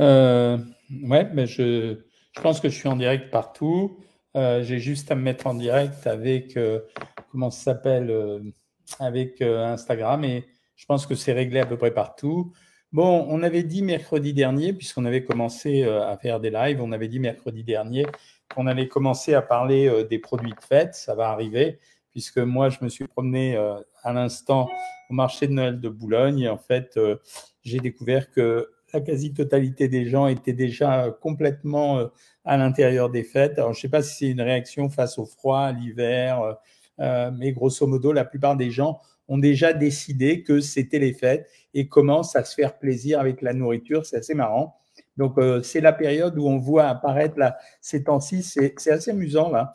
Euh, ouais, mais je, je, pense que je suis en direct partout. Euh, J'ai juste à me mettre en direct avec, euh, comment ça s'appelle, avec Instagram et je pense que c'est réglé à peu près partout. Bon, on avait dit mercredi dernier, puisqu'on avait commencé à faire des lives, on avait dit mercredi dernier qu'on allait commencer à parler des produits de fête. Ça va arriver, puisque moi, je me suis promené à l'instant au marché de Noël de Boulogne et en fait, j'ai découvert que la quasi-totalité des gens étaient déjà complètement euh, à l'intérieur des fêtes. Alors, je ne sais pas si c'est une réaction face au froid, à l'hiver, euh, euh, mais grosso modo, la plupart des gens ont déjà décidé que c'était les fêtes et commencent à se faire plaisir avec la nourriture. C'est assez marrant. Donc, c'est la période où on voit apparaître là, ces temps-ci. C'est assez amusant là.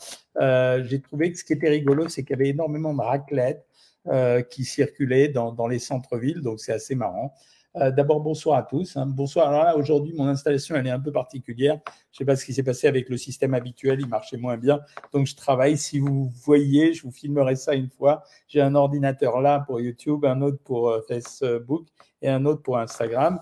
J'ai trouvé que ce qui était rigolo, c'est qu'il y avait énormément de raclettes qui circulaient dans les centres-villes. Donc, c'est assez marrant. Euh, D'abord, bonsoir à tous. Hein. Bonsoir. Alors là, aujourd'hui, mon installation, elle est un peu particulière. Je ne sais pas ce qui s'est passé avec le système habituel, il marchait moins bien. Donc, je travaille. Si vous voyez, je vous filmerai ça une fois. J'ai un ordinateur là pour YouTube, un autre pour euh, Facebook et un autre pour Instagram.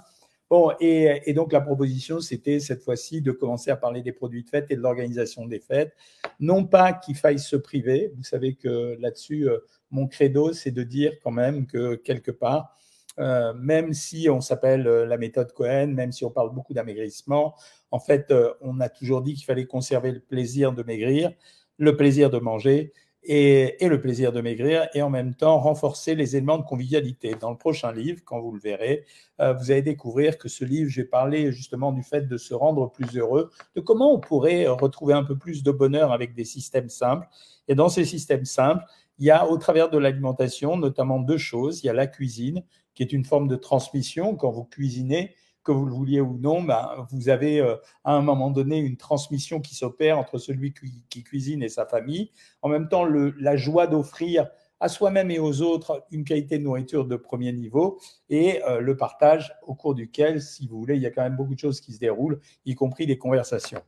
Bon, et, et, donc la proposition, c'était cette fois-ci de commencer à parler des produits de fête et de l'organisation des fêtes. Non pas qu'il faille se priver, vous savez que là-dessus, euh, mon credo, c'est de dire quand même que quelque part, euh, même si on s'appelle euh, la méthode Cohen, même si on parle beaucoup d'amaigrissement, en fait, euh, on a toujours dit qu'il fallait conserver le plaisir de maigrir, le plaisir de manger et, le plaisir de maigrir, et en même temps renforcer les éléments de convivialité. Dans le prochain livre, quand vous le verrez, vous allez découvrir que ce livre, j'ai parlé justement du fait de se rendre plus heureux, de comment on pourrait retrouver un peu plus de bonheur avec des systèmes simples. Et dans ces systèmes simples, il y a au travers de l'alimentation notamment deux choses. Il y a la cuisine, qui est une forme de transmission. Quand vous cuisinez, que vous le vouliez ou non, ben, vous avez euh, à un moment donné une transmission qui s'opère entre celui qui, cuisine et sa famille. En même temps, la joie d'offrir à soi-même et aux autres une qualité de nourriture de premier niveau et euh, le partage au cours duquel, si vous voulez, il y a quand même beaucoup de choses qui se déroulent, y compris des conversations.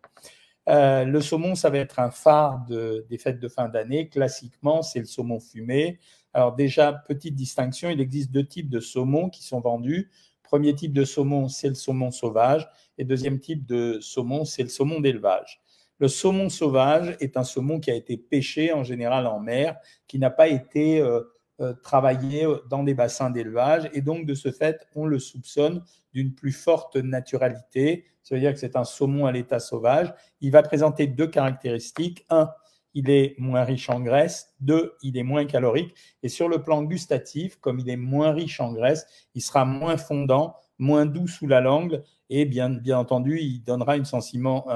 Euh, le saumon, ça va être un phare de, des fêtes de fin d'année. Classiquement, c'est le saumon fumé. Alors déjà, petite distinction, il existe deux types de saumon qui sont vendus. Premier type de saumon, c'est le saumon sauvage. Et deuxième type de saumon, c'est le saumon d'élevage. Le saumon sauvage est un saumon qui a été pêché en général en mer, qui n'a pas été euh, euh, travaillé dans des bassins d'élevage. Et donc, de ce fait, on le soupçonne d'une plus forte naturalité. Ça veut dire que c'est un saumon à l'état sauvage. Il va présenter deux caractéristiques. Un, il est moins riche en graisse. Deux, il est moins calorique. Et sur le plan gustatif, comme il est moins riche en graisse, il sera moins fondant, moins doux sous la langue. Et bien, entendu, il donnera un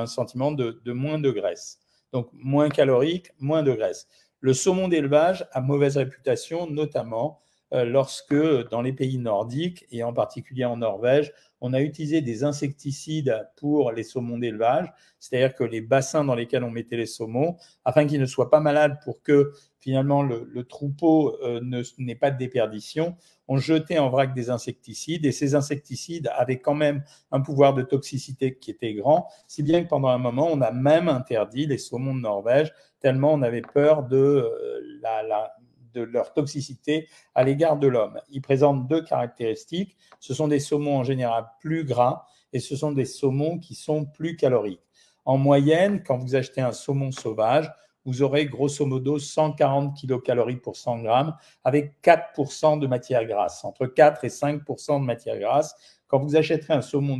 sentiment de, de moins de graisse. Donc, moins calorique, moins de graisse. Le saumon d'élevage a mauvaise réputation, notamment euh, lorsque dans les pays nordiques, et en particulier en Norvège, on a utilisé des insecticides pour les saumons d'élevage, c'est-à-dire que les bassins dans lesquels on mettait les saumons, afin qu'ils ne soient pas malades pour que finalement le, troupeau euh, n'ait pas de déperdition, on jetait en vrac des insecticides. Et ces insecticides avaient quand même un pouvoir de toxicité qui était grand, si bien que pendant un moment, on a même interdit les saumons de Norvège, tellement on avait peur de euh, la de leur toxicité à l'égard de l'homme. Ils présentent deux caractéristiques. Ce sont des saumons en général plus gras et ce sont des saumons qui sont plus caloriques. En moyenne, quand vous achetez un saumon sauvage, vous aurez grosso modo 140 kilocalories pour 100 grammes avec 4% de matière grasse, entre 4 et 5% de matière grasse. Quand vous achèterez un saumon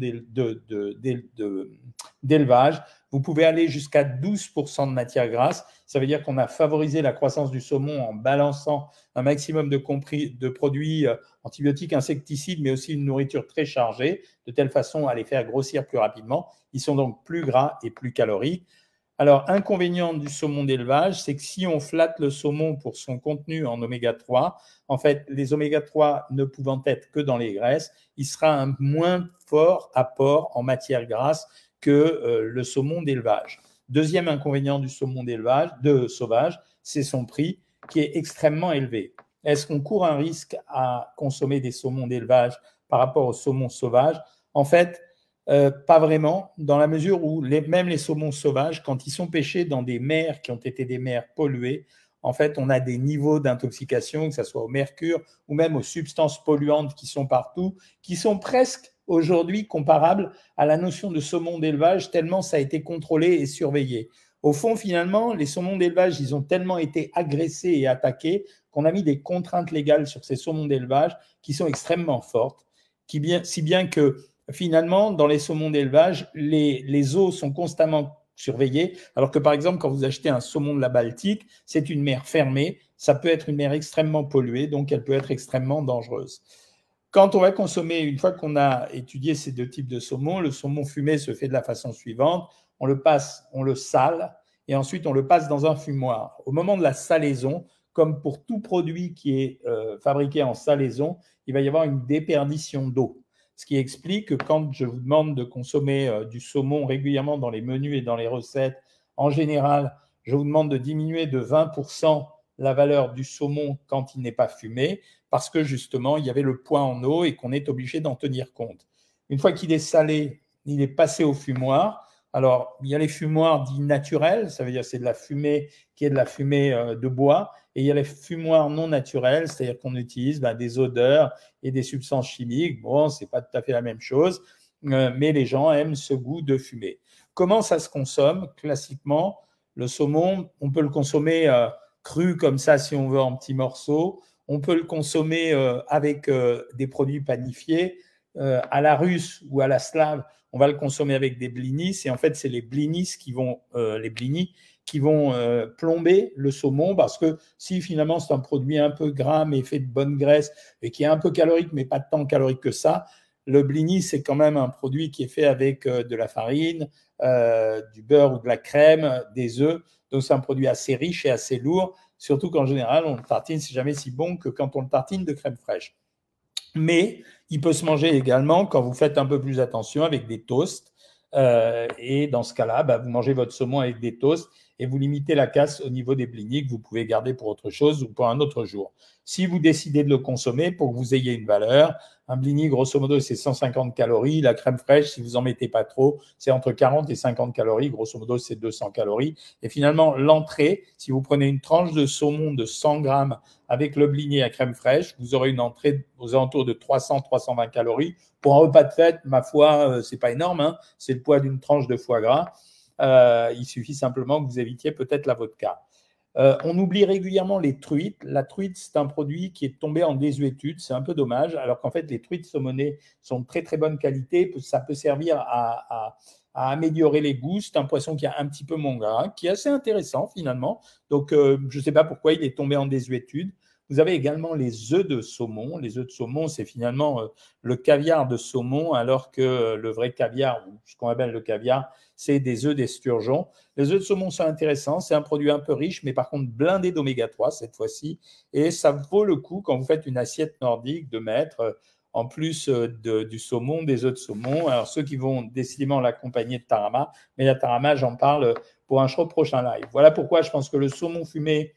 d'élevage, vous pouvez aller jusqu'à 12% de matière grasse. Ça veut dire qu'on a favorisé la croissance du saumon en balançant un maximum de, de produits euh, antibiotiques, insecticides, mais aussi une nourriture très chargée, de telle façon à les faire grossir plus rapidement. Ils sont donc plus gras et plus caloriques. Alors, inconvénient du saumon d'élevage, c'est que si on flatte le saumon pour son contenu en oméga 3, en fait, les oméga 3 ne pouvant être que dans les graisses, il sera un moins fort apport en matière grasse que euh, le saumon d'élevage. Deuxième inconvénient du saumon d'élevage, de sauvage, c'est son prix qui est extrêmement élevé. Est-ce qu'on court un risque à consommer des saumons d'élevage par rapport au saumon sauvage En fait, euh, pas vraiment, dans la mesure où même les saumons sauvages, quand ils sont pêchés dans des mers qui ont été des mers polluées, en fait, on a des niveaux d'intoxication, que ce soit au mercure ou même aux substances polluantes qui sont partout, qui sont presque aujourd'hui comparable à la notion de saumon d'élevage, tellement ça a été contrôlé et surveillé. Au fond, finalement, les saumons d'élevage, ils ont tellement été agressés et attaqués qu'on a mis des contraintes légales sur ces saumons d'élevage qui sont extrêmement fortes, si bien que finalement, dans les saumons d'élevage, les, les eaux sont constamment surveillées, alors que par exemple, quand vous achetez un saumon de la Baltique, c'est une mer fermée, ça peut être une mer extrêmement polluée, donc elle peut être extrêmement dangereuse. Quand on va consommer, une fois qu'on a étudié ces deux types de saumon, le saumon fumé se fait de la façon suivante. On le passe, on le sale, et ensuite on le passe dans un fumoir. Au moment de la salaison, comme pour tout produit qui est euh, fabriqué en salaison, il va y avoir une déperdition d'eau. Ce qui explique que quand je vous demande de consommer euh, du saumon régulièrement dans les menus et dans les recettes, en général, je vous demande de diminuer de 20% la valeur du saumon quand il n'est pas fumé, parce que justement, il y avait le poids en eau et qu'on est obligé d'en tenir compte. Une fois qu'il est salé, il est passé au fumoir. Alors, il y a les fumoirs dits naturels, ça veut dire c'est de la fumée qui est de la fumée euh, de bois, et il y a les fumoirs non naturels, c'est-à-dire qu'on utilise ben, des odeurs et des substances chimiques. Bon, c'est pas tout à fait la même chose, euh, mais les gens aiment ce goût de fumée. Comment ça se consomme? Classiquement, le saumon, on peut le consommer euh, cru comme ça si on veut en petits morceaux. On peut le consommer euh, avec euh, des produits panifiés. Euh, à la russe ou à la slave, on va le consommer avec des blinis. Et en fait, c'est les blinis qui vont, les blinis qui vont plomber le saumon parce que si finalement c'est un produit un peu gras mais fait de bonne graisse et qui est un peu calorique mais pas tant calorique que ça, le blini c'est quand même un produit qui est fait avec de la farine, du beurre ou de la crème, des œufs. Donc c'est un produit assez riche et assez lourd, surtout qu'en général, on le tartine, c'est jamais si bon que quand on le tartine de crème fraîche. Mais il peut se manger également quand vous faites un peu plus attention avec des toasts. Euh, et dans ce cas-là, bah, vous mangez votre saumon avec des toasts et vous limitez la casse au niveau des blinis que vous pouvez garder pour autre chose ou pour un autre jour. Si vous décidez de le consommer pour que vous ayez une valeur, un blini, grosso modo, c'est 150 calories. La crème fraîche, si vous en mettez pas trop, c'est entre 40 et 50 calories. Grosso modo, c'est 200 calories. Et finalement, l'entrée, si vous prenez une tranche de saumon de 100 grammes avec le blini à crème fraîche, vous aurez une entrée aux alentours de 300-320 calories. Pour un repas de fête, ma foi, euh, c'est pas énorme. Hein. c'est le poids d'une tranche de foie gras. Euh, il suffit simplement que vous évitiez peut-être la vodka. Euh, on oublie régulièrement les truites. La truite, c'est un produit qui est tombé en désuétude. C'est un peu dommage, alors qu'en fait, les truites saumonées sont de très très bonne qualité. Ça peut servir à, améliorer les goûts. C'est un poisson qui a un petit peu moins gras, qui est assez intéressant finalement. Donc, euh, je ne sais pas pourquoi il est tombé en désuétude. Vous avez également les œufs de saumon. Les œufs de saumon, c'est finalement euh, le caviar de saumon, alors que euh, le vrai caviar, ou ce qu'on appelle le caviar, c'est des œufs d'esturgeon. Les œufs de saumon sont intéressants. C'est un produit un peu riche, mais par contre blindé d'oméga 3 cette fois-ci. Et ça vaut le coup quand vous faites une assiette nordique de mettre euh, en plus du saumon, des œufs de saumon. Alors, ceux qui vont décidément l'accompagner de tarama, mais la tarama, j'en parle pour un prochain live. Voilà pourquoi je pense que le saumon fumé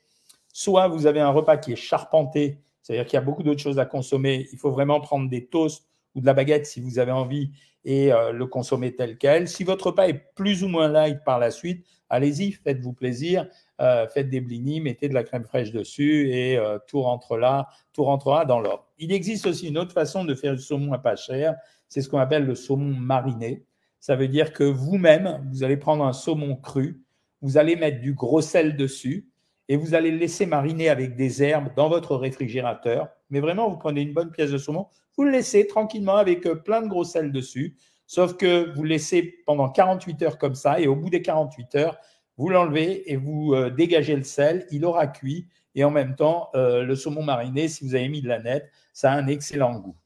Soit vous avez un repas qui est charpenté, c'est-à-dire qu'il y a beaucoup d'autres choses à consommer. Il faut vraiment prendre des toasts ou de la baguette si vous avez envie et euh, le consommer tel quel. Si votre repas est plus ou moins light par la suite, allez-y, faites-vous plaisir, euh, faites des blinis, mettez de la crème fraîche dessus et euh, tout rentre là, tout rentrera dans l'ordre. Il existe aussi une autre façon de faire du saumon à pas cher, c'est ce qu'on appelle le saumon mariné. Ça veut dire que vous-même, vous allez prendre un saumon cru, vous allez mettre du gros sel dessus, et vous allez le laisser mariner avec des herbes dans votre réfrigérateur. Mais vraiment, vous prenez une bonne pièce de saumon, vous le laissez tranquillement avec euh, plein de gros sel dessus. Sauf que vous le laissez pendant 48 heures comme ça, et au bout des 48 heures, vous l'enlevez et vous euh, dégagez le sel. Il aura cuit, et en même temps, euh, le saumon mariné, si vous avez mis de la nette, ça a un excellent goût.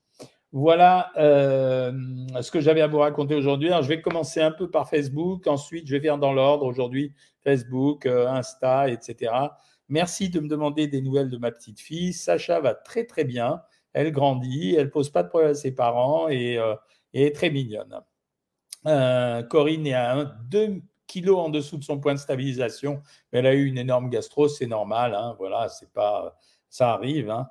Voilà ce que j'avais à vous raconter aujourd'hui. je vais commencer un peu par Facebook, ensuite je vais faire dans l'ordre aujourd'hui Facebook, euh, Insta, etc. Merci de me demander des nouvelles de ma petite fille. Sacha va très très bien. Elle grandit, elle pose pas de problème à ses parents et, euh, est très mignonne. Euh, Corinne est à 2 kilos en dessous de son point de stabilisation. Elle a eu une énorme gastro, c'est normal. Hein, voilà, c'est pas, ça arrive. Hein.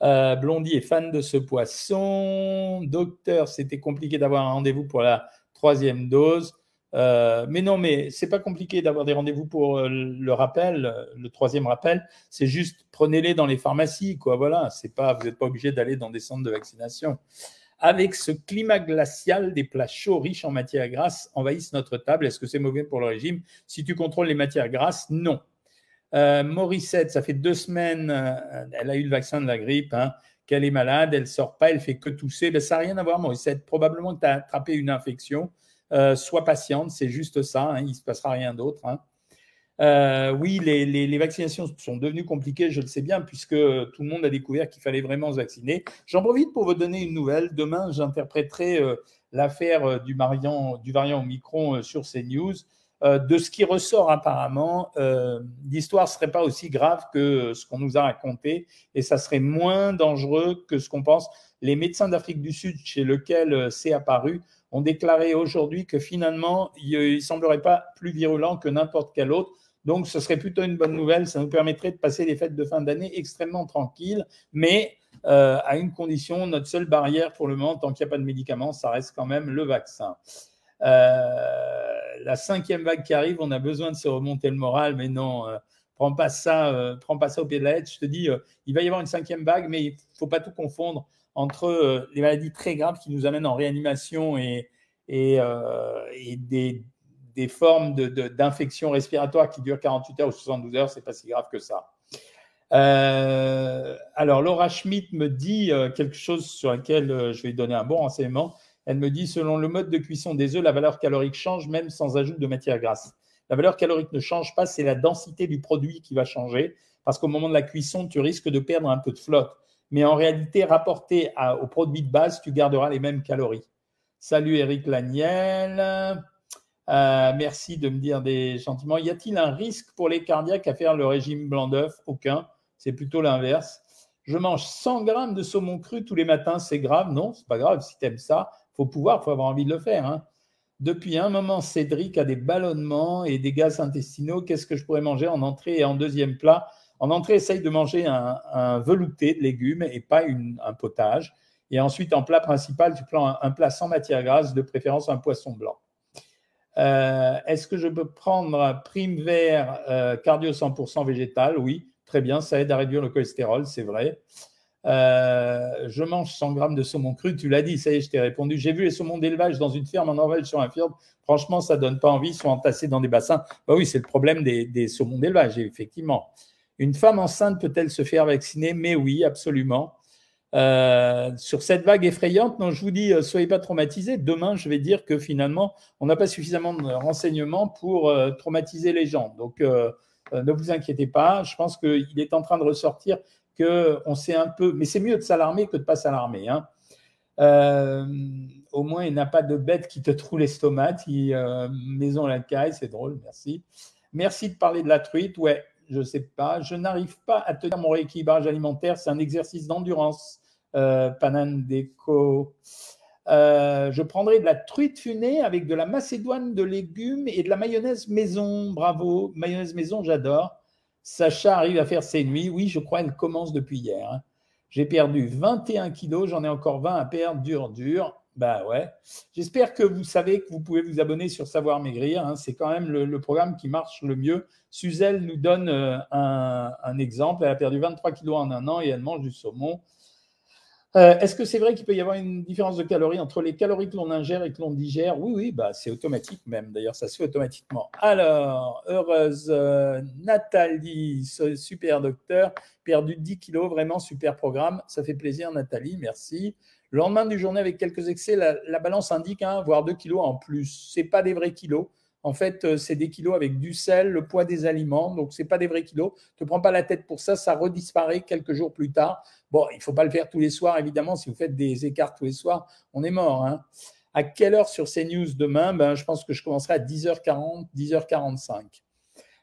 Blondie est fan de ce poisson. Docteur, c'était compliqué d'avoir un rendez-vous pour la troisième dose. Euh, mais non, mais c'est pas compliqué d'avoir des rendez-vous pour euh, le rappel, le troisième rappel. C'est juste prenez-les dans les pharmacies, quoi. Voilà, c'est pas, vous n'êtes pas obligé d'aller dans des centres de vaccination. avec ce climat glacial, des plats chauds riches en matières grasses envahissent notre table. Est-ce que c'est mauvais pour le régime? Si tu contrôles les matières grasses, non. Euh, Morissette, ça fait deux semaines, euh, elle a eu le vaccin de la grippe, hein, qu'elle est malade, elle sort pas, elle fait que tousser. Ben, ça n'a rien à voir, Morissette. Probablement que tu as attrapé une infection. Euh, sois patiente, c'est juste ça, hein, il ne se passera rien d'autre. Hein. Euh, oui, les, vaccinations sont devenues compliquées, je le sais bien, puisque tout le monde a découvert qu'il fallait vraiment se vacciner. J'en profite pour vous donner une nouvelle. Demain, j'interpréterai euh, l'affaire euh, du, variant, du variant Omicron sur CNews. De ce qui ressort apparemment, l'histoire ne serait pas aussi grave que ce qu'on nous a raconté et ça serait moins dangereux que ce qu'on pense. Les médecins d'Afrique du Sud, chez lesquels c'est apparu, ont déclaré aujourd'hui que finalement, il ne semblerait pas plus virulent que n'importe quel autre. Donc, ce serait plutôt une bonne nouvelle. Ça nous permettrait de passer les fêtes de fin d'année extrêmement tranquilles, mais euh, à une condition, notre seule barrière pour le moment, tant qu'il n'y a pas de médicaments, ça reste quand même le vaccin. Euh, la cinquième vague qui arrive, on a besoin de se remonter le moral, mais non, euh, prends pas ça, prends pas ça au pied de la lettre. Je te dis, il va y avoir une cinquième vague, mais il faut pas tout confondre entre les maladies très graves qui nous amènent en réanimation et, des formes d'infection de, respiratoire qui durent 48 heures ou 72 heures, c'est pas si grave que ça. Euh, alors, Laura Schmidt me dit euh, quelque chose sur lequel euh, je vais donner un bon renseignement. Elle me dit, selon le mode de cuisson des œufs, la valeur calorique change même sans ajout de matière grasse. La valeur calorique ne change pas, c'est la densité du produit qui va changer, parce qu'au moment de la cuisson, tu risques de perdre un peu de flotte. Mais en réalité, rapporté au produit de base, tu garderas les mêmes calories. Salut Eric Laniel. Euh, merci de me dire des sentiments. Y a-t-il un risque pour les cardiaques à faire le régime blanc d'œuf? Aucun. C'est plutôt l'inverse. Je mange 100 grammes de saumon cru tous les matins. C'est grave Non, c'est pas grave. Si tu ça, faut pouvoir, faut avoir envie de le faire. Hein. Depuis un moment, Cédric a des ballonnements et des gaz intestinaux. Qu'est-ce que je pourrais manger en entrée et en deuxième plat? En entrée, essaye de manger un, velouté de légumes et pas un potage. Et ensuite, en plat principal, tu prends un plat sans matière grasse, de préférence un poisson blanc. Euh, est-ce que je peux prendre prime vert euh, cardio 100% végétal? Oui, très bien, ça aide à réduire le cholestérol, c'est vrai. Euh, je mange 100 grammes de saumon cru, tu l'as dit, ça y est, je t'ai répondu. J'ai vu les saumons d'élevage dans une ferme en Norvège sur un fjord. Franchement, ça donne pas envie, ils sont entassés dans des bassins. Bah oui, c'est le problème des, saumons d'élevage, effectivement. Une femme enceinte peut-elle se faire vacciner? Mais oui, absolument. Euh, sur cette vague effrayante, non, je vous dis, euh, soyez pas traumatisés. Demain, je vais dire que finalement, on n'a pas suffisamment de renseignements pour traumatiser les gens. Donc, ne vous inquiétez pas. Je pense qu'il est en train de ressortir que on sait un peu, mais c'est mieux de s'alarmer que de pas s'alarmer. Hein. au moins, il n'a pas de bête qui te troue l'estomac. maison la caille, c'est drôle, merci. Merci de parler de la truite. Ouais, je ne sais pas. Je n'arrive pas à tenir mon rééquilibrage alimentaire. C'est un exercice d'endurance. Euh, Panandeco. Euh, je prendrai de la truite funée avec de la macédoine de légumes et de la mayonnaise maison. Bravo. Mayonnaise maison, j'adore. Sacha arrive à faire ses nuits. Oui, je crois qu'elle commence depuis hier. Hein. J'ai perdu 21 kilos, j'en ai encore 20 à perdre, dur, dur. Bah ouais. J'espère que vous savez que vous pouvez vous abonner sur Savoir Maigrir. Hein. C'est quand même le, programme qui marche le mieux. Suzelle nous donne euh, un, exemple. Elle a perdu 23 kilos en un an et elle mange du saumon. Euh, est-ce que c'est vrai qu'il peut y avoir une différence de calories entre les calories que l'on ingère et que l'on digère? Oui, oui, bah, c'est automatique même. D'ailleurs, ça se fait automatiquement. Alors, heureuse euh, Nathalie, super docteur, perdu 10 kilos, vraiment super programme. Ça fait plaisir, Nathalie, merci. Le lendemain du journée, avec quelques excès, la, balance indique hein, voire 2 kilos en plus. Ce pas des vrais kilos. En fait, euh, c'est des kilos avec du sel, le poids des aliments. Donc, ce pas des vrais kilos. Ne te prends pas la tête pour ça. Ça redisparaît quelques jours plus tard. Bon, il ne faut pas le faire tous les soirs, évidemment. Si vous faites des écarts tous les soirs, on est mort. Hein. À quelle heure sur CNews demain? Ben, Je pense que je commencerai à 10h40, 10h45.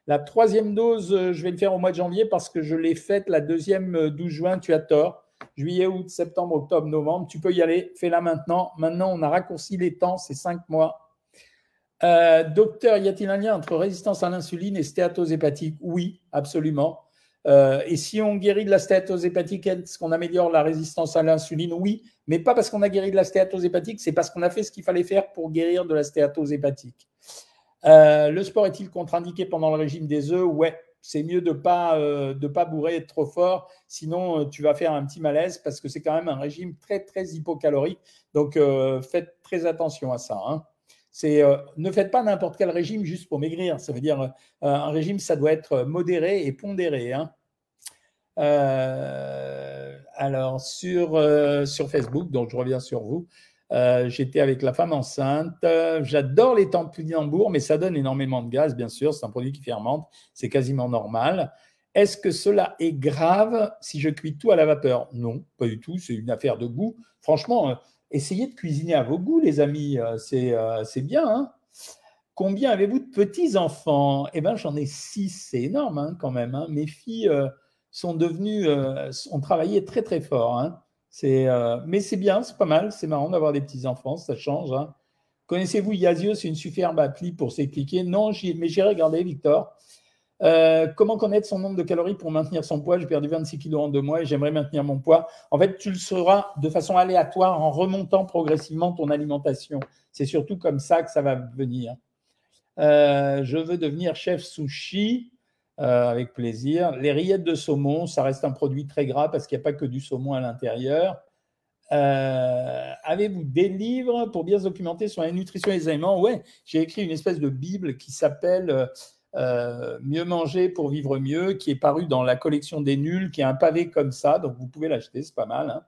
La troisième dose, euh, je vais le faire au mois de janvier parce que je l'ai faite la deuxième 12 euh, juin. Tu as tort juillet, août, septembre, octobre, novembre. Tu peux y aller, fais-la maintenant. Maintenant, on a raccourci les temps, c'est cinq mois. Euh, docteur, y a-t-il un lien entre résistance à l'insuline et stéatose hépatique? Oui, absolument. Euh, et si on guérit de la stéatose hépatique, est-ce qu'on améliore la résistance à l'insuline? Oui, mais pas parce qu'on a guéri de la stéatose hépatique, c'est parce qu'on a fait ce qu'il fallait faire pour guérir de la stéatose hépatique. Euh, le sport est-il contre-indiqué pendant le régime des œufs? Ouais, c'est mieux de ne pas, pas bourrer trop fort, sinon tu vas faire un petit malaise parce que c'est quand même un régime très, très hypocalorique. Donc, faites très attention à ça. Hein. Ne faites pas n'importe quel régime juste pour maigrir. Ça veut dire un régime, ça doit être modéré et pondéré. Hein. alors, sur, sur Facebook, donc je reviens sur vous, euh, j'étais avec la femme enceinte. J'adore les tampinambours, mais ça donne énormément de gaz, bien sûr. C'est un produit qui fermente. C'est quasiment normal. Est-ce que cela est grave si je cuis tout à la vapeur? Non, pas du tout. C'est une affaire de goût. Franchement, euh, essayez de cuisiner à vos goûts, les amis. Euh, c'est bien. Hein. Combien avez-vous de petits-enfants Eh bien, j'en ai six. C'est énorme hein, quand même. Hein. Mes filles sont devenues, ont travaillé très, très fort. Euh, mais c'est bien, c'est pas mal, c'est marrant d'avoir des petits-enfants, ça change. Connaissez-vous Yazio C'est une superbe appli pour s'expliquer? Non, mais j'ai regardé, Victor. Euh, comment connaître son nombre de calories pour maintenir son poids? J'ai perdu 26 kilos en deux mois et j'aimerais maintenir mon poids. En fait, tu le sauras de façon aléatoire en remontant progressivement ton alimentation. C'est surtout comme ça que ça va venir. Euh, je veux devenir chef sushi. Euh, avec plaisir. Les rillettes de saumon, ça reste un produit très gras parce qu'il n'y a pas que du saumon à l'intérieur. Avez-vous des livres pour bien se documenter sur la nutrition et les aliments? Ouais, j'ai écrit une espèce de Bible qui s'appelle euh, Mieux manger pour vivre mieux, qui est paru dans la collection des nuls, qui est un pavé comme ça, donc vous pouvez l'acheter, c'est pas mal. Hein.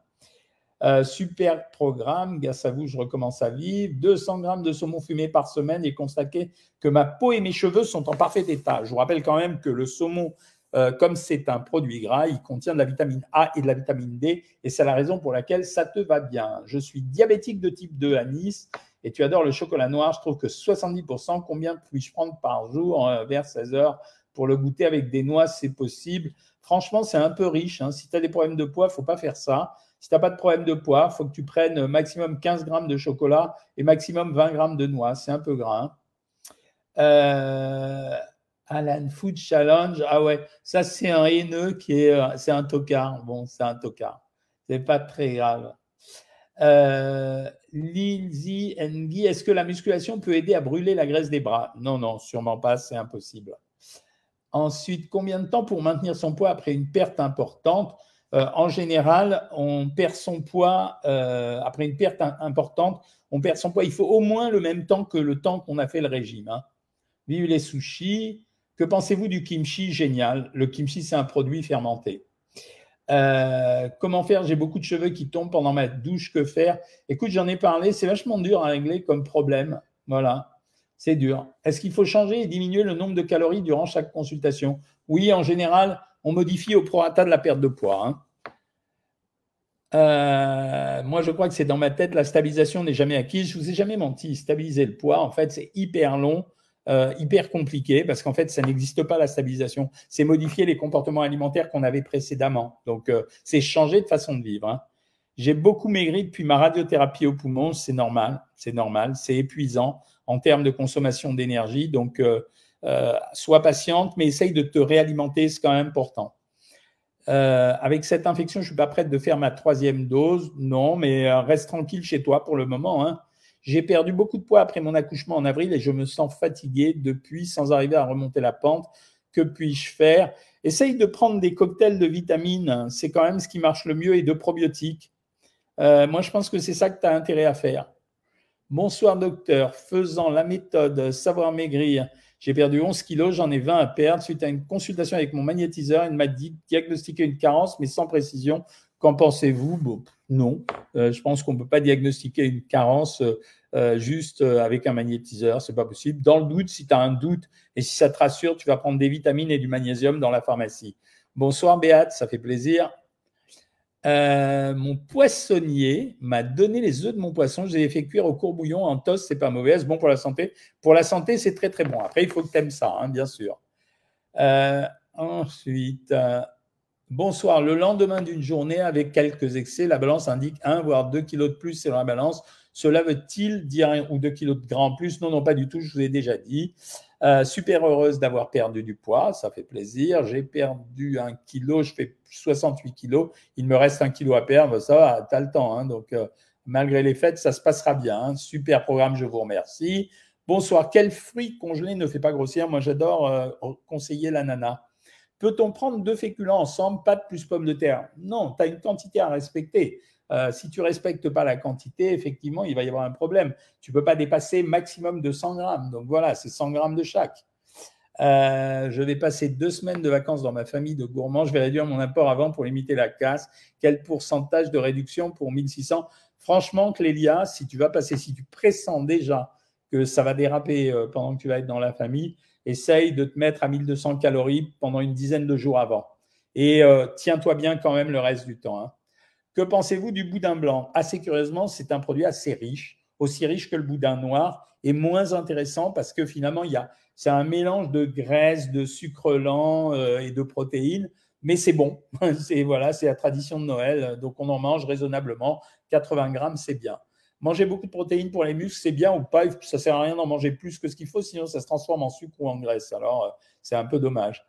Euh, super programme, grâce à vous, je recommence à vivre. 200 grammes de saumon fumé par semaine et constater que ma peau et mes cheveux sont en parfait état. Je vous rappelle quand même que le saumon, euh, comme c'est un produit gras, il contient de la vitamine A et de la vitamine D et c'est la raison pour laquelle ça te va bien. Je suis diabétique de type 2 à Nice et tu adores le chocolat noir. Je trouve que 70%, combien puis-je prendre par jour euh, vers 16 heures pour le goûter avec des noix C'est possible. Franchement, c'est un peu riche. Hein. Si tu as des problèmes de poids, il faut pas faire ça. Si tu n'as pas de problème de poids, il faut que tu prennes maximum 15 grammes de chocolat et maximum 20 grammes de noix. C'est un peu gras. Euh, Alan Food Challenge, ah ouais, ça c'est un haineux qui est, euh, c'est un tocard. Bon, c'est un tocard. C'est pas très grave. Euh, Lizzie est-ce que la musculation peut aider à brûler la graisse des bras? Non, non, sûrement pas, c'est impossible. Ensuite, combien de temps pour maintenir son poids après une perte importante? Euh, en général, on perd son poids euh, après une perte importante. On perd son poids. Il faut au moins le même temps que le temps qu'on a fait le régime. Hein. Vive les sushis. Que pensez-vous du kimchi Génial? Le kimchi, c'est un produit fermenté. Euh, comment faire? J'ai beaucoup de cheveux qui tombent pendant ma douche. Que faire? Écoute, j'en ai parlé. C'est vachement dur à régler comme problème. Voilà. C'est dur. Est-ce qu'il faut changer et diminuer le nombre de calories durant chaque consultation? Oui, en général, on modifie au prorata de la perte de poids. Hein. Euh, moi, je crois que c'est dans ma tête, la stabilisation n'est jamais acquise. Je vous ai jamais menti. Stabiliser le poids, en fait, c'est hyper long, euh, hyper compliqué, parce qu'en fait, ça n'existe pas la stabilisation. C'est modifier les comportements alimentaires qu'on avait précédemment. Donc, euh, c'est changer de façon de vivre. Hein. J'ai beaucoup maigri depuis ma radiothérapie au poumon. C'est normal, c'est normal, c'est épuisant en termes de consommation d'énergie. Donc, sois patiente, mais essaye de te réalimenter, c'est quand même important. Euh, avec cette infection, je ne suis pas prête de faire ma troisième dose. Non, mais euh, reste tranquille chez toi pour le moment. Hein. J'ai perdu beaucoup de poids après mon accouchement en avril et je me sens fatigué depuis sans arriver à remonter la pente. Que puis-je faire? Essaye de prendre des cocktails de vitamines. C'est quand même ce qui marche le mieux et de probiotiques. Euh, moi, je pense que c'est ça que tu as intérêt à faire. Bonsoir docteur, faisant la méthode savoir maigrir j'ai perdu 11 kilos, j'en ai 20 à perdre. Suite à une consultation avec mon magnétiseur, il m'a dit diagnostiquer une carence, mais sans précision. Qu'en pensez-vous? Bon, Non, euh, je pense qu'on ne peut pas diagnostiquer une carence euh, juste euh, avec un magnétiseur, c'est pas possible. Dans le doute, si tu as un doute et si ça te rassure, tu vas prendre des vitamines et du magnésium dans la pharmacie. Bonsoir Béat, ça fait plaisir. Mon poissonnier m'a donné les œufs de mon poisson. Je les ai fait cuire au courbouillon en toast. C'est pas mauvais, c'est bon pour la santé. Pour la santé, c'est très très bon. Après, il faut que tu aimes ça, hein, bien sûr. Ensuite, bonsoir. Le lendemain d'une journée avec quelques excès, la balance indique 1 voire 2 kilos de plus selon la balance. Cela veut-il dire ou 2 kilos de gras en plus? Non, non, pas du tout. Je vous ai déjà dit. Euh, super heureuse d'avoir perdu du poids, ça fait plaisir. J'ai perdu un kilo, je fais 68 kilos. Il me reste un kilo à perdre, ça va, tu as le temps. Hein. donc, euh, malgré les fêtes, ça se passera bien. Hein. Super programme, je vous remercie. Bonsoir. Quel fruit congelé ne fait pas grossir? Moi, j'adore euh, conseiller l'ananas. Peut-on prendre deux féculents ensemble, pâtes plus pommes de terre? Non, tu as une quantité à respecter. Euh, si tu respectes pas la quantité, effectivement, il va y avoir un problème. Tu peux pas dépasser maximum de 100 grammes. Donc voilà, c'est 100 grammes de chaque. Euh, je vais passer deux semaines de vacances dans ma famille de gourmands. Je vais réduire mon apport avant pour limiter la casse. Quel pourcentage de réduction pour 1600 Franchement, Clélia, si tu vas passer, si tu pressens déjà que ça va déraper euh, pendant que tu vas être dans la famille, essaye de te mettre à 1200 calories pendant une dizaine de jours avant. Et tiens-toi bien quand même le reste du temps. Hein. Que pensez-vous du boudin blanc? Assez curieusement, c'est un produit assez riche, aussi riche que le boudin noir, et moins intéressant parce que finalement, il y a, c'est un mélange de graisse, de sucre lent euh, et de protéines, mais c'est bon. c'est voilà, c'est la tradition de Noël, donc on en mange raisonnablement. 80 grammes, c'est bien. Manger beaucoup de protéines pour les muscles, c'est bien ou pas Ça sert à rien d'en manger plus que ce qu'il faut, sinon ça se transforme en sucre ou en graisse. Alors, euh, c'est un peu dommage.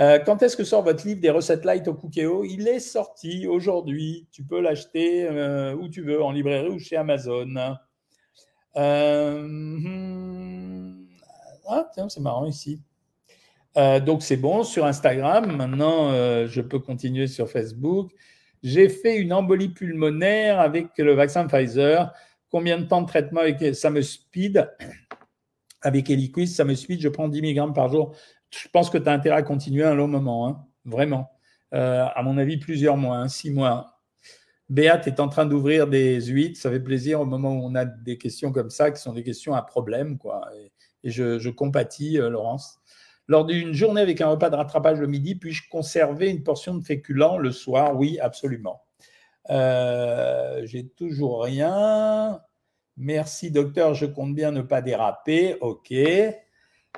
Euh, quand est-ce que sort votre livre des recettes light au Cookéo Il est sorti aujourd'hui. Tu peux l'acheter euh, où tu veux, en librairie ou chez Amazon. Hmm, ah, tiens, c'est marrant ici. donc, c'est bon sur Instagram. Maintenant, je peux continuer sur Facebook. J'ai fait une embolie pulmonaire avec le vaccin Pfizer. Combien de temps de traitement avec ça me speed? Avec Eliquis, ça me speed. Je prends 10 mg par jour je pense que tu as intérêt à continuer un long moment, hein, vraiment. Euh, à mon avis, plusieurs mois, hein, six mois. Béat est en train d'ouvrir des huit. Ça fait plaisir au moment où on a des questions comme ça, qui sont des questions à problème. Quoi. Et, je, compatis, euh, Laurence. Lors d'une journée avec un repas de rattrapage le midi, puis-je conserver une portion de féculents le soir? Oui, absolument. Euh, j'ai toujours rien. Merci, docteur. Je compte bien ne pas déraper. OK.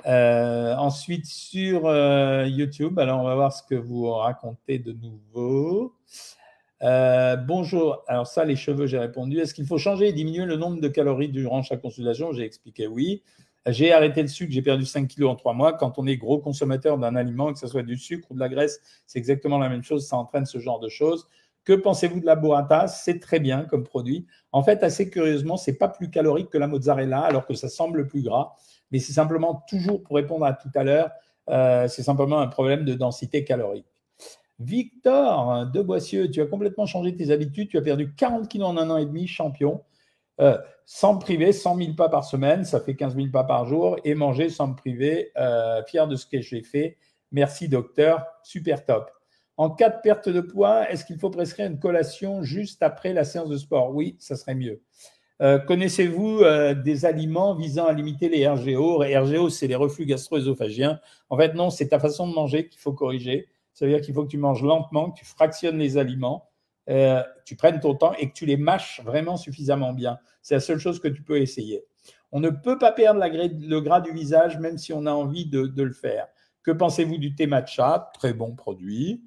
Euh, ensuite, sur euh, YouTube, alors on va voir ce que vous racontez de nouveau. Bonjour, alors ça, les cheveux, j'ai répondu. Est-ce qu'il faut changer et diminuer le nombre de calories durant chaque consultation? J'ai expliqué oui. J'ai arrêté le sucre, j'ai perdu 5 kilos en 3 mois. Quand on est gros consommateur d'un aliment, que ce soit du sucre ou de la graisse, c'est exactement la même chose, ça entraîne ce genre de choses. Que pensez-vous de la burrata? C'est très bien comme produit. En fait, assez curieusement, c'est pas plus calorique que la mozzarella, alors que ça semble plus gras mais c'est simplement toujours pour répondre à tout à l'heure, euh, c'est simplement un problème de densité calorique. Victor de Boissieu, tu as complètement changé tes habitudes, tu as perdu 40 kilos en un an et demi, champion. Euh, sans me priver, 100 000 pas par semaine, ça fait 15 000 pas par jour, et manger sans me priver, euh, fier de ce que j'ai fait. Merci docteur, super top. En cas de perte de poids, est-ce qu'il faut prescrire une collation juste après la séance de sport? Oui, ça serait mieux. Euh, connaissez-vous euh, des aliments visant à limiter les RGO RGO, c'est les reflux gastro-œsophagiens. En fait, non, c'est ta façon de manger qu'il faut corriger. Ça veut dire qu'il faut que tu manges lentement, que tu fractionnes les aliments, euh, tu prennes ton temps et que tu les mâches vraiment suffisamment bien. C'est la seule chose que tu peux essayer. On ne peut pas perdre le gras du visage, même si on a envie de, de le faire. Que pensez-vous du thé matcha? Très bon produit.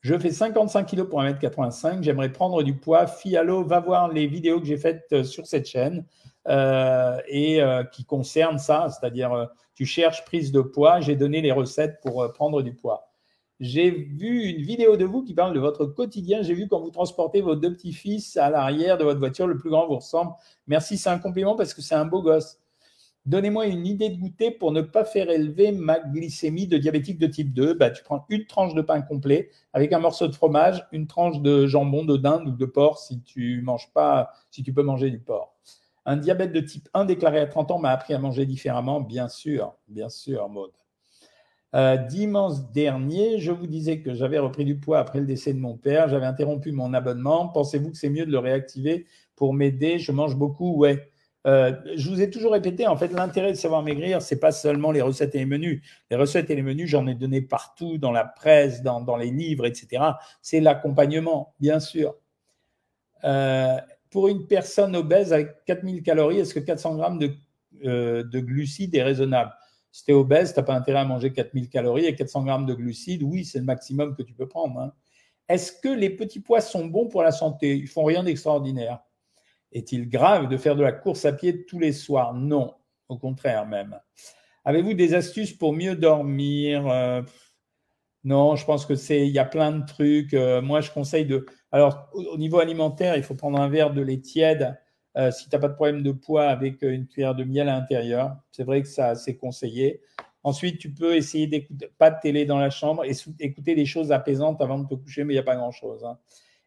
Je fais 55 kilos pour 1m85. J'aimerais prendre du poids. Fialo, va voir les vidéos que j'ai faites euh, sur cette chaîne euh, et euh, qui concernent ça. C'est-à-dire, tu cherches prise de poids. J'ai donné les recettes pour prendre du poids. J'ai vu une vidéo de vous qui parle de votre quotidien. J'ai vu quand vous transportez vos deux petits-fils à l'arrière de votre voiture. Le plus grand vous ressemble. Merci, c'est un compliment parce que c'est un beau gosse. Donnez-moi une idée de goûter pour ne pas faire élever ma glycémie de diabétique de type 2. Bah, tu prends une tranche de pain complet avec un morceau de fromage, une tranche de jambon, de dinde ou de porc si tu manges pas, si tu peux manger du porc. Un diabète de type 1 déclaré à 30 ans m'a appris à manger différemment, bien sûr, bien sûr, Maud. Euh, dimanche dernier, je vous disais que j'avais repris du poids après le décès de mon père. J'avais interrompu mon abonnement. Pensez-vous que c'est mieux de le réactiver pour m'aider? Je mange beaucoup, ouais. Euh, je vous ai toujours répété, en fait, l'intérêt de savoir maigrir, c'est pas seulement les recettes et les menus. Les recettes et les menus, j'en ai donné partout, dans la presse, dans, les livres, etc. C'est l'accompagnement, bien sûr. Euh, pour une personne obèse avec 4000 calories, est-ce que 400 grammes de, euh, de glucides est raisonnable? Si tu es obèse, tu n'as pas intérêt à manger 4000 calories et 400 grammes de glucides, oui, c'est le maximum que tu peux prendre. Hein. Est-ce que les petits pois sont bons pour la santé? Ils font rien d'extraordinaire. Est-il grave de faire de la course à pied tous les soirs? Non, au contraire même. Avez-vous des astuces pour mieux dormir? Euh, Non, je pense que c'est il y a plein de trucs. Euh, moi, je conseille de. Alors, au, niveau alimentaire, il faut prendre un verre de lait tiède euh, si tu n'as pas de problème de poids avec une cuillère de miel à l'intérieur. C'est vrai que ça, c'est conseillé. Ensuite, tu peux essayer d'écouter, pas de télé dans la chambre et écouter des choses apaisantes avant de te coucher, mais il n'y a pas grand-chose. Hein.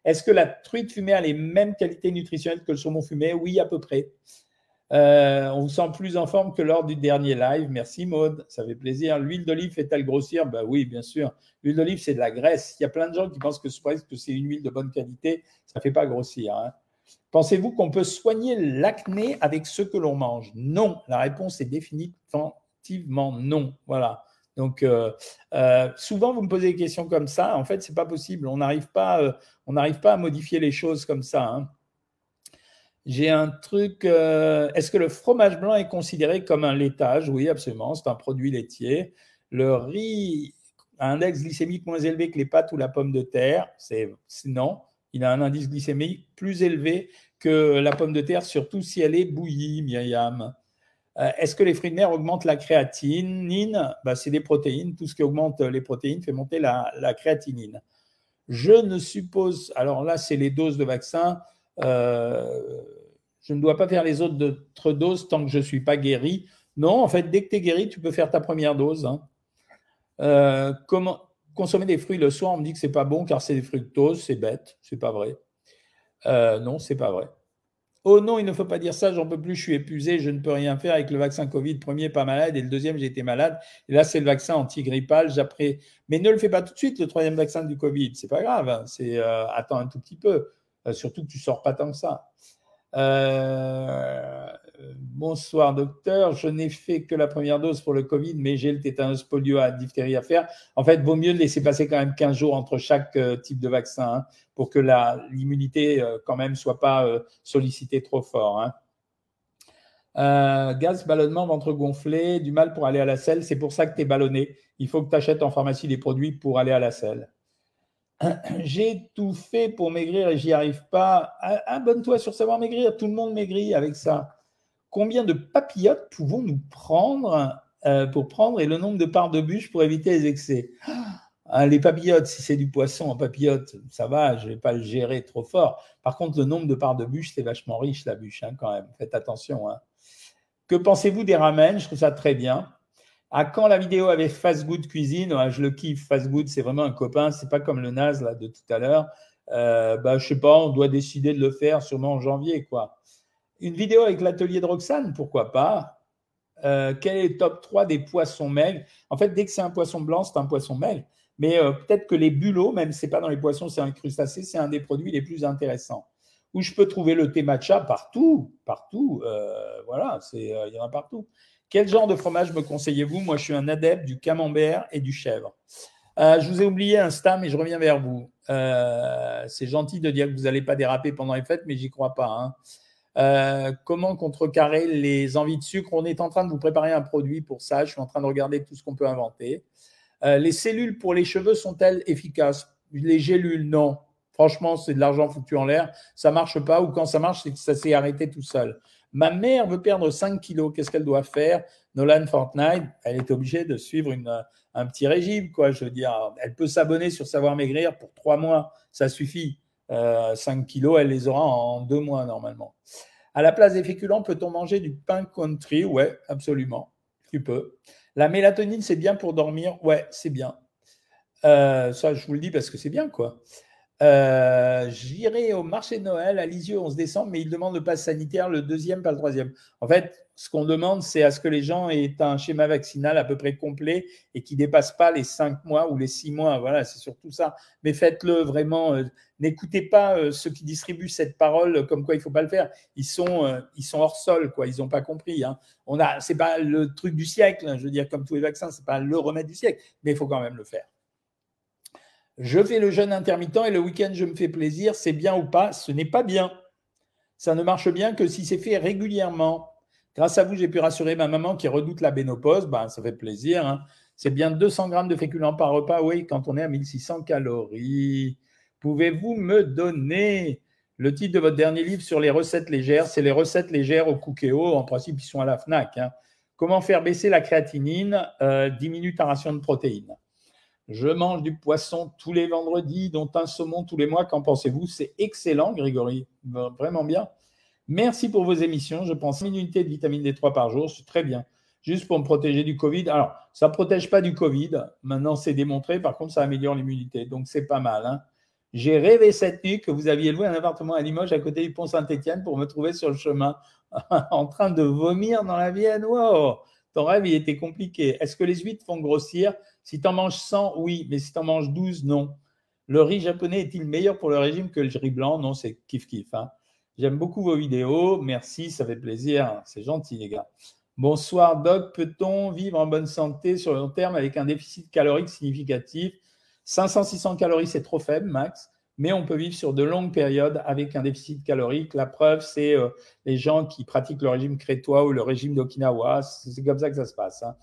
Est-ce que la truite fumée a les mêmes qualités nutritionnelles que le saumon fumé? Oui, à peu près. Euh, on vous sent plus en forme que lors du dernier live. Merci Maude, ça fait plaisir. L'huile d'olive fait-elle grossir? Ben oui, bien sûr. L'huile d'olive, c'est de la graisse. Il y a plein de gens qui pensent que c'est une huile de bonne qualité. Ça ne fait pas grossir. Hein. Pensez-vous qu'on peut soigner l'acné avec ce que l'on mange? Non. La réponse est définitivement non. Voilà. Donc, euh, euh, souvent, vous me posez des questions comme ça. En fait, ce n'est pas possible. On n'arrive pas, n'arrive pas à modifier les choses comme ça. Hein. J'ai un truc. Euh, est-ce que le fromage blanc est considéré comme un laitage? Oui, absolument. C'est un produit laitier. Le riz a un index glycémique moins élevé que les pâtes ou la pomme de terre. C'est non. Il a un indice glycémique plus élevé que la pomme de terre, surtout si elle est bouillie, Myriam. Euh, est-ce que les fruits de mer augmentent la créatinine? Bah, C'est des protéines. Tout ce qui augmente les protéines fait monter la, créatinine. Je ne suppose. Alors là, c'est les doses de vaccin. Euh, je ne dois pas faire les autres doses tant que je ne suis pas guéri. Non, en fait, dès que tu es guéri, tu peux faire ta première dose. Hein. Euh, comment, consommer des fruits le soir, on me dit que c'est pas bon car c'est des fructose, c'est bête, c'est pas vrai. Euh, non, c'est pas vrai. Oh non, il ne faut pas dire ça, j'en peux plus, je suis épuisé, je ne peux rien faire avec le vaccin Covid. Premier, pas malade, et le deuxième, j'ai été malade. Et là, c'est le vaccin antigrippal. J'après, mais ne le fais pas tout de suite, le troisième vaccin du Covid. C'est pas grave. Hein. C'est attends un tout petit peu. Euh, surtout que tu sors pas tant que ça. Euh, bonsoir docteur, je n'ai fait que la première dose pour le Covid, mais j'ai le tétanos, polio, à diphtérie à faire. En fait, vaut mieux laisser passer quand même 15 jours entre chaque euh, type de vaccin hein, pour que l'immunité quand même soit pas sollicitée trop fort. Hein. gaz, ballonnement, ventre gonflé, du mal pour aller à la selle, c'est pour ça que tu es ballonné. Il faut que tu achètes en pharmacie des produits pour aller à la selle. j'ai tout fait pour maigrir et j'y arrive pas. Abonne-toi sur Savoir Maigrir, tout le monde maigrit avec ça. Combien de papillotes pouvons-nous prendre euh, pour prendre et le nombre de parts de bûche pour éviter les excès? Ah, Les papillotes, si c'est du poisson en papillote, ça va, je ne vais pas le gérer trop fort. Par contre, le nombre de parts de bûche, c'est vachement riche la bûche hein, quand même. Faites attention. Hein. Que pensez-vous des ramen? Je trouve ça très bien. À quand la vidéo avec Fast Good Cuisine? Je le kiffe, Fast Good, c'est vraiment un copain, c'est pas comme le Naz là, de tout à l'heure. Euh, bah, je sais pas, on doit décider de le faire sûrement en janvier. quoi. Une vidéo avec l'atelier de Roxane, pourquoi pas? Euh, Quel est le top 3 des poissons maigres? En fait, dès que c'est un poisson blanc, c'est un poisson maigre. Mais euh, peut-être que les bulots, même si ce n'est pas dans les poissons, c'est un crustacé, c'est un des produits les plus intéressants. Où je peux trouver le thé matcha partout, partout. Euh, voilà, il y en a partout. Quel genre de fromage me conseillez-vous? Moi, je suis un adepte du camembert et du chèvre. Je vous ai oublié Insta, mais je reviens vers vous. C'est gentil de dire que vous n'allez pas déraper pendant les fêtes, mais j'y crois pas. Hein. Euh, comment contrecarrer les envies de sucre? On est en train de vous préparer un produit pour ça. Je suis en train de regarder tout ce qu'on peut inventer. les cellules pour les cheveux sont-elles efficaces? Les gélules, non. Franchement, c'est de l'argent foutu en l'air. Ça marche pas, ou quand ça marche, c'est que ça s'est arrêté tout seul. Ma mère veut perdre 5 kilos. Qu'est-ce qu'elle doit faire? Nolan Fortnite, elle est obligée de suivre un petit régime. Quoi. Je veux elle peut s'abonner sur Savoir Maigrir pour 3 mois. Ça suffit. 5 euh, kilos, elle les aura en 2 mois normalement. À la place des féculents, peut-on manger du pain country? Ouais, absolument. Tu peux. La mélatonine, c'est bien pour dormir? Ouais, c'est bien. Euh, ça, je vous le dis parce que c'est bien, quoi. Euh, j'irai au marché de Noël à Lisieux 11 décembre, mais il demande le pass sanitaire, le deuxième, pas le troisième. En fait, ce qu'on demande, c'est à ce que les gens aient un schéma vaccinal à peu près complet et qui ne dépasse pas les cinq mois ou les six mois. Voilà, c'est surtout ça. Mais faites-le vraiment. Euh, n'écoutez pas euh, ceux qui distribuent cette parole comme quoi il ne faut pas le faire. Ils sont, ils sont hors sol, quoi. Ils n'ont pas compris. Hein. On a, c'est pas le truc du siècle. Hein. je veux dire, comme tous les vaccins, c'est pas le remède du siècle, mais il faut quand même le faire. Je fais le jeûne intermittent et le week-end, je me fais plaisir. C'est bien ou pas Ce n'est pas bien. Ça ne marche bien que si c'est fait régulièrement. Grâce à vous, j'ai pu rassurer ma maman qui redoute la bénopause. Ben, ça fait plaisir. Hein. C'est bien 200 grammes de féculents par repas, oui, quand on est à 1600 calories. Pouvez-vous me donner le titre de votre dernier livre sur les recettes légères? C'est les recettes légères au Cookéo. En principe, ils sont à la FNAC. Hein. Comment faire baisser la créatinine euh, 10 ta ration de protéines? Je mange du poisson tous les vendredis, dont un saumon tous les mois. Qu'en pensez-vous? C'est excellent, Grégory. Vraiment bien. Merci pour vos émissions. Je prends 5 unités de vitamine D3 par jour. C'est très bien. juste pour me protéger du Covid. Alors, ça ne protège pas du Covid. Maintenant, c'est démontré. Par contre, ça améliore l'immunité. Donc, c'est pas mal. Hein. J'ai rêvé cette nuit que vous aviez loué un appartement à Limoges à côté du pont Saint-Étienne pour me trouver sur le chemin en train de vomir dans la Vienne. Wow Ton rêve, il était compliqué. Est-ce que les huîtres font grossir? Si tu en manges 100, oui. Mais si tu en manges 12, non. Le riz japonais est-il meilleur pour le régime que le riz blanc? Non, c'est kiff-kiff. Hein. J'aime beaucoup vos vidéos. Merci, ça fait plaisir. C'est gentil, les gars. Bonsoir, Doc. Peut-on vivre en bonne santé sur le long terme avec un déficit calorique significatif? 500-600 calories, c'est trop faible, max, mais on peut vivre sur de longues périodes avec un déficit calorique. La preuve, c'est euh, les gens qui pratiquent le régime crétois ou le régime d'Okinawa. C'est comme ça que ça se passe. Hein.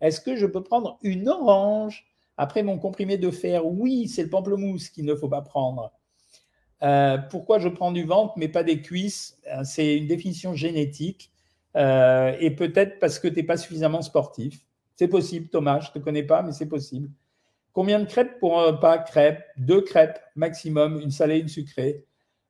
Est-ce que je peux prendre une orange après mon comprimé de fer? Oui, c'est le pamplemousse qu'il ne faut pas prendre. Euh, pourquoi je prends du ventre mais pas des cuisses? Euh, C'est une définition génétique et peut-être parce que tu n'es pas suffisamment sportif. C'est possible, Thomas, je ne te connais pas, mais c'est possible. Combien de crêpes pour un repas Crêpes, deux crêpes maximum, une salée, une sucrée.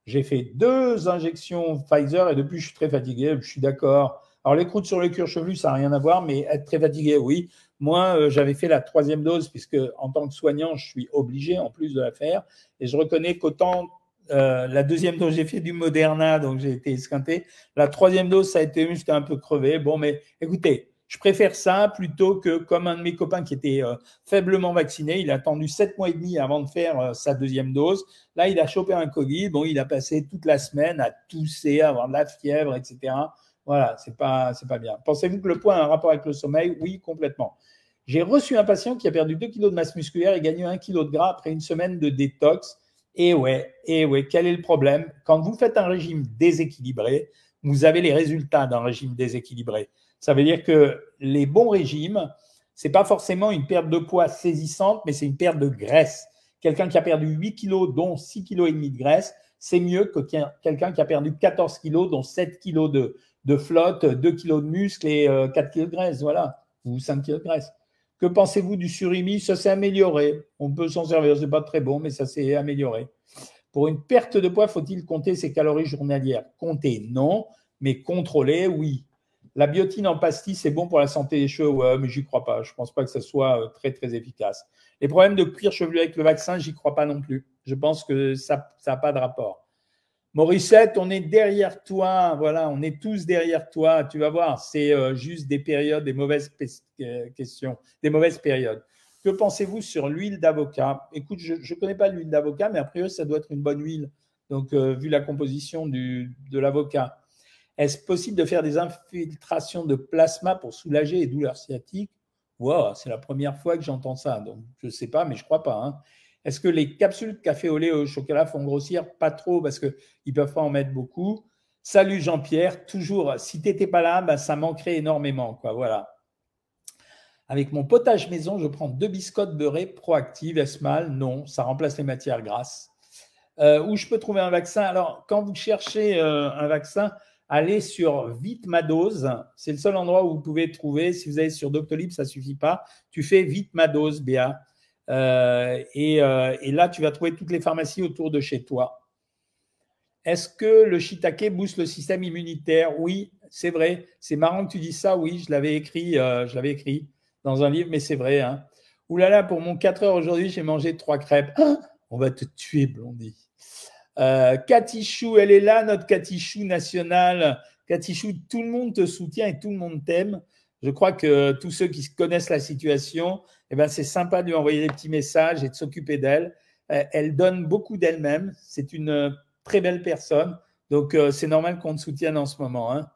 J'ai fait deux injections Pfizer et depuis, je suis très fatigué. Je suis d'accord. Alors, les croûtes sur le cuir chevelu, ça n'a rien à voir, mais être très fatigué, oui. Moi, euh, j'avais fait la troisième dose, puisque en tant que soignant, je suis obligé en plus de la faire. Et je reconnais qu'autant euh, la deuxième dose, j'ai fait du Moderna, donc j'ai été esquinté. La troisième dose, ça a été juste un peu crevé. Bon, mais écoutez, je préfère ça plutôt que comme un de mes copains qui était euh, faiblement vacciné, il a attendu sept mois et demi avant de faire sa deuxième dose. Là, il a chopé un Covid. Bon, il a passé toute la semaine à tousser, à avoir de la fièvre, etc. Voilà, c'est pas, pas bien. Pensez-vous que le poids a un rapport avec le sommeil? Oui, complètement. J'ai reçu un patient qui a perdu 2 kg de masse musculaire et gagné 1 kg de gras après une semaine de détox. Et ouais, et ouais, quel est le problème? Quand vous faites un régime déséquilibré, vous avez les résultats d'un régime déséquilibré. Ça veut dire que les bons régimes, c'est pas forcément une perte de poids saisissante, mais c'est une perte de graisse. Quelqu'un qui a perdu 8 kilos, dont 6 kilos et demi de graisse, c'est mieux que quelqu'un qui a perdu 14 kilos, dont 7 kilos de, flotte, 2 kilos de muscle et 4 euh, kilos de graisse, voilà, ou 5 kilos de graisse. Que pensez-vous du surimi? Ça s'est amélioré. On peut s'en servir, c'est pas très bon, mais ça s'est amélioré. Pour une perte de poids, faut-il compter ses calories journalières? Compter, non, mais contrôler, oui. La biotine en pastille, c'est bon pour la santé des cheveux, ouais, mais j'y crois pas. Je pense pas que ça soit euh, très très efficace. Les problèmes de cuir chevelu avec le vaccin, j'y crois pas non plus. Je pense que ça n'a pas de rapport. Mauricette, on est derrière toi. Voilà, on est tous derrière toi. Tu vas voir, c'est euh, juste des périodes, des mauvaises euh, questions, des mauvaises périodes. Que pensez-vous sur l'huile d'avocat? Écoute, je ne connais pas l'huile d'avocat, mais a priori, ça doit être une bonne huile. Donc, vu la composition de l'avocat. Est-ce possible de faire des infiltrations de plasma pour soulager les douleurs sciatiques? C'est la première fois que j'entends ça. Donc, je ne sais pas, mais je ne crois pas. Hein. Est-ce que les capsules de café au lait au chocolat font grossir? Pas trop, parce qu'ils ne peuvent pas en mettre beaucoup. Salut Jean-Pierre, toujours, si tu n'étais pas là, ben, ça manquerait énormément. Quoi, voilà. Avec mon potage maison, je prends deux biscottes beurrées proactives. Est-ce mal? Non, ça remplace les matières grasses. Euh, où je peux trouver un vaccin? Alors, quand vous cherchez euh, un vaccin, allez sur Vite ma. C'est le seul endroit où vous pouvez trouver. Si vous allez sur Doctolib, ça ne suffit pas. Tu fais Vite ma Béa. Euh, euh, et, là, tu vas trouver toutes les pharmacies autour de chez toi. Est-ce que le shiitake booste le système immunitaire? Oui, c'est vrai. C'est marrant que tu dis ça. Oui, je l'avais écrit, euh, écrit dans un livre, mais c'est vrai. Hein. Ouh là là, pour mon 4 heures aujourd'hui, j'ai mangé trois crêpes. on va te tuer, Blondie. Euh, Chou, elle est là, notre Chou nationale. Chou, tout le monde te soutient et tout le monde t'aime. Je crois que tous ceux qui connaissent la situation, eh ben, c'est sympa de lui envoyer des petits messages et de s'occuper d'elle. Euh, elle donne beaucoup d'elle-même. C'est une euh, très belle personne. Donc, c'est normal qu'on te soutienne en ce moment. Hein.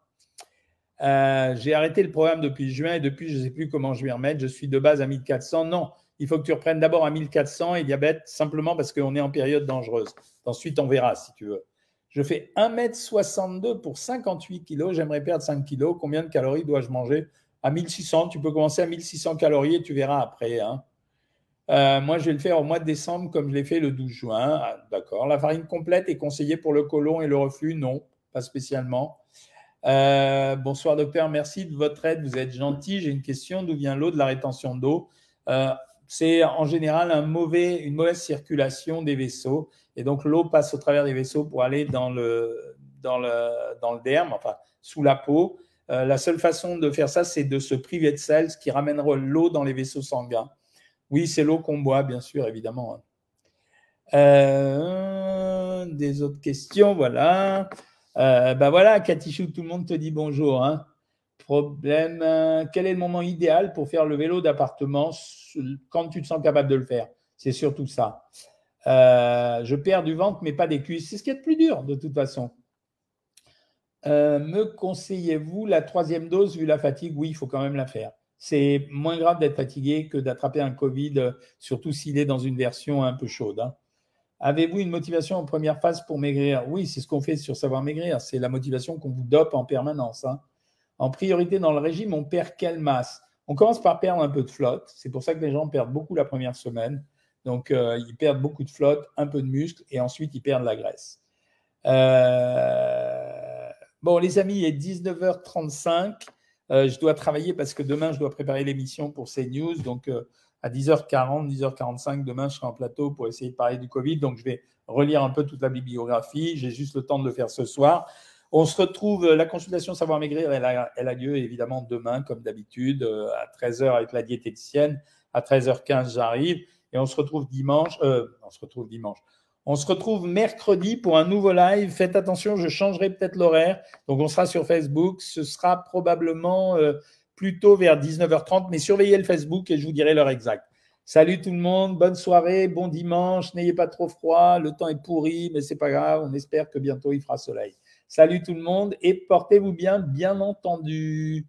J'ai arrêté le programme depuis juin et depuis, je ne sais plus comment je vais remettre. Je suis de base à 1400. Non, il faut que tu reprennes d'abord à 1400 et diabète simplement parce qu'on est en période dangereuse. Ensuite, on verra si tu veux. Je fais 1m62 pour 58 kg. J'aimerais perdre 5 kg. Combien de calories dois-je manger? À 1600. Tu peux commencer à 1600 calories et tu verras après. Hein. Euh, moi, je vais le faire au mois de décembre comme je l'ai fait le 12 juin. Ah, d'accord. La farine complète est conseillée pour le côlon et le reflux? Non, pas spécialement. Euh, bonsoir docteur, merci de votre aide. Vous êtes gentil. J'ai une question. D'où vient l'eau de la rétention d'eau? Euh, c'est en général une mauvaise circulation des vaisseaux. Et donc, l'eau passe au travers des vaisseaux pour aller dans le, derme, enfin, sous la peau. Euh, la seule façon de faire ça, c'est de se priver de sel, ce qui ramènera l'eau dans les vaisseaux sanguins. Oui, c'est l'eau qu'on boit, bien sûr, évidemment. Hein. Euh, des autres questions, voilà. Ben voilà, Katichou, tout le monde te dit bonjour. Hein. Problème, quel est le moment idéal pour faire le vélo d'appartement quand tu te sens capable de le faire? C'est surtout ça. je perds du ventre, mais pas des cuisses. C'est ce qui est le plus dur, de toute façon. Euh, me conseillez-vous la troisième dose vu la fatigue? Oui, il faut quand même la faire. C'est moins grave d'être fatigué que d'attraper un Covid, surtout s'il est dans une version un peu chaude. Hein. Avez-vous une motivation en première phase pour maigrir? Oui, c'est ce qu'on fait sur Savoir Maigrir. C'est la motivation qu'on vous dope en permanence. Hein. En priorité dans le régime, on perd quelle masse? On commence par perdre un peu de flotte. C'est pour ça que les gens perdent beaucoup la première semaine. Donc, euh, ils perdent beaucoup de flotte, un peu de muscle, et ensuite, ils perdent la graisse. Euh, Bon, les amis, il est 19h35. Euh, je dois travailler parce que demain, je dois préparer l'émission pour CNews. Donc, à 10h40, 10h45, demain, je serai en plateau pour essayer de parler du Covid. Donc, je vais relire un peu toute la bibliographie. J'ai juste le temps de le faire ce soir. On se retrouve, euh, la consultation Savoir Maigrir, elle a, lieu évidemment demain, comme d'habitude, à 13h avec la diététicienne. À 13h15, j'arrive. Et on se retrouve dimanche. on se retrouve dimanche. On se retrouve mercredi pour un nouveau live. Faites attention, je changerai peut-être l'horaire. Donc, on sera sur Facebook. Ce sera probablement euh, plutôt vers 19h30, mais surveillez le Facebook et je vous dirai l'heure exacte. Salut tout le monde, bonne soirée, bon dimanche, n'ayez pas trop froid, le temps est pourri, mais c'est pas grave, on espère que bientôt il fera soleil. Salut tout le monde et portez-vous bien, bien entendu.